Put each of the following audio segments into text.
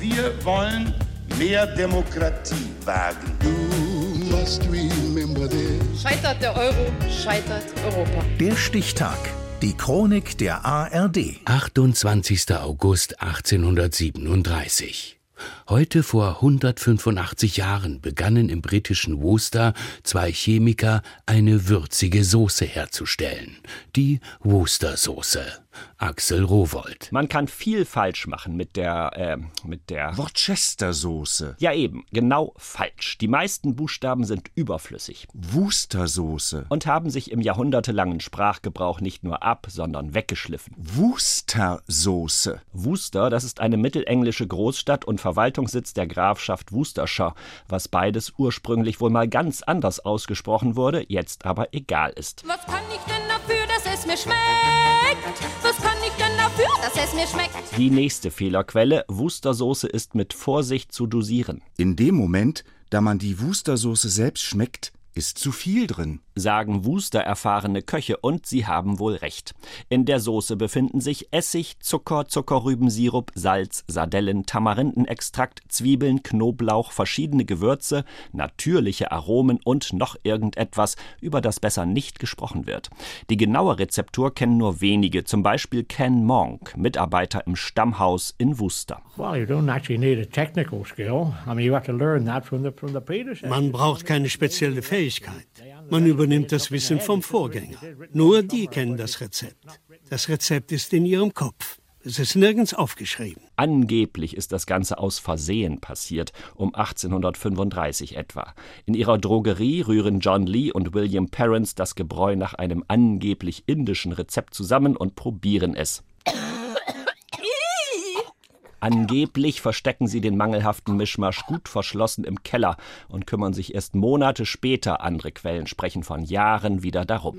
Wir wollen mehr Demokratie wagen. Scheitert der Euro, scheitert Europa. Der Stichtag. Die Chronik der ARD. 28. August 1837. Heute vor 185 Jahren begannen im britischen Worcester zwei Chemiker eine würzige Soße herzustellen, die Worcester-Soße. Axel Rowold. Man kann viel falsch machen mit der, äh, mit der Worcestersoße. Ja eben, genau falsch. Die meisten Buchstaben sind überflüssig. Wustersoße. Und haben sich im jahrhundertelangen Sprachgebrauch nicht nur ab, sondern weggeschliffen. Wustersoße. Worcester, das ist eine mittelenglische Großstadt und Verwaltungssitz der Grafschaft Worcestershire, was beides ursprünglich wohl mal ganz anders ausgesprochen wurde, jetzt aber egal ist. Was kann ich denn dafür, es mir schmeckt? Was kann ich denn dafür, dass es mir schmeckt? Die nächste Fehlerquelle, Worcestersoße ist mit Vorsicht zu dosieren. In dem Moment, da man die Wustersoße selbst schmeckt, ist zu viel drin. Sagen Wuster erfahrene Köche und sie haben wohl recht. In der Soße befinden sich Essig, Zucker, Zuckerrübensirup, Salz, Sardellen, Tamarindenextrakt, Zwiebeln, Knoblauch, verschiedene Gewürze, natürliche Aromen und noch irgendetwas, über das besser nicht gesprochen wird. Die genaue Rezeptur kennen nur wenige, zum Beispiel Ken Monk, Mitarbeiter im Stammhaus in Worcester. Man braucht keine spezielle Fähigkeit. Man übernimmt das Wissen vom Vorgänger. Nur die kennen das Rezept. Das Rezept ist in ihrem Kopf. Es ist nirgends aufgeschrieben. Angeblich ist das Ganze aus Versehen passiert, um 1835 etwa. In ihrer Drogerie rühren John Lee und William Perrins das Gebräu nach einem angeblich indischen Rezept zusammen und probieren es. Angeblich verstecken sie den mangelhaften Mischmasch gut verschlossen im Keller und kümmern sich erst Monate später, andere Quellen sprechen von Jahren wieder darum.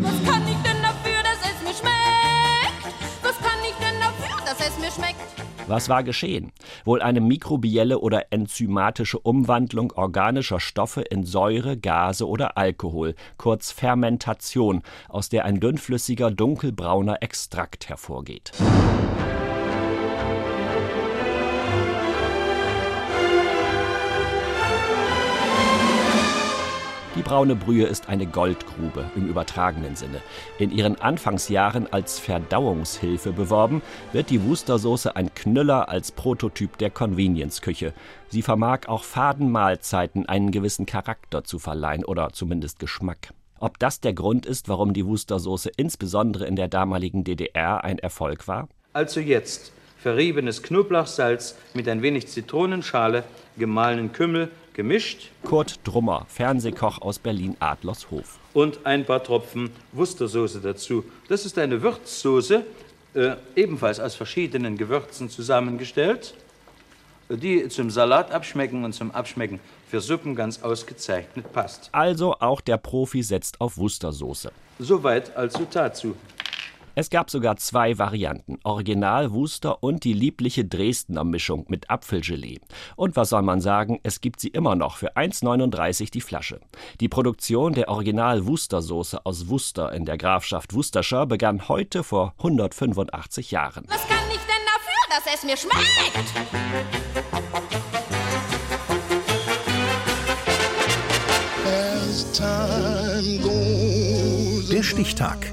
Was kann ich denn dafür, dass es mir schmeckt? Was kann ich denn dafür, dass es mir schmeckt? Was war geschehen? Wohl eine mikrobielle oder enzymatische Umwandlung organischer Stoffe in Säure, Gase oder Alkohol, kurz Fermentation, aus der ein dünnflüssiger, dunkelbrauner Extrakt hervorgeht. Braune Brühe ist eine Goldgrube im übertragenen Sinne. In ihren Anfangsjahren als Verdauungshilfe beworben, wird die Worcestersoße ein Knüller als Prototyp der Convenience-Küche. Sie vermag auch faden Mahlzeiten einen gewissen Charakter zu verleihen oder zumindest Geschmack. Ob das der Grund ist, warum die Worcestersoße insbesondere in der damaligen DDR ein Erfolg war? Also jetzt verriebenes Knoblauchsalz mit ein wenig Zitronenschale, gemahlenen Kümmel, gemischt. Kurt Drummer, Fernsehkoch aus Berlin-Adlershof. Und ein paar Tropfen Wustersoße dazu. Das ist eine Würzsoße, äh, ebenfalls aus verschiedenen Gewürzen zusammengestellt, die zum Salat abschmecken und zum Abschmecken für Suppen ganz ausgezeichnet passt. Also auch der Profi setzt auf Wustersoße. Soweit also dazu. Es gab sogar zwei Varianten, Original Wuster und die liebliche Dresdner Mischung mit Apfelgelee. Und was soll man sagen, es gibt sie immer noch für 1,39 die Flasche. Die Produktion der Original Wustersoße aus Wuster in der Grafschaft Worcestershire begann heute vor 185 Jahren. Was kann ich denn dafür, dass es mir schmeckt? Der Stichtag.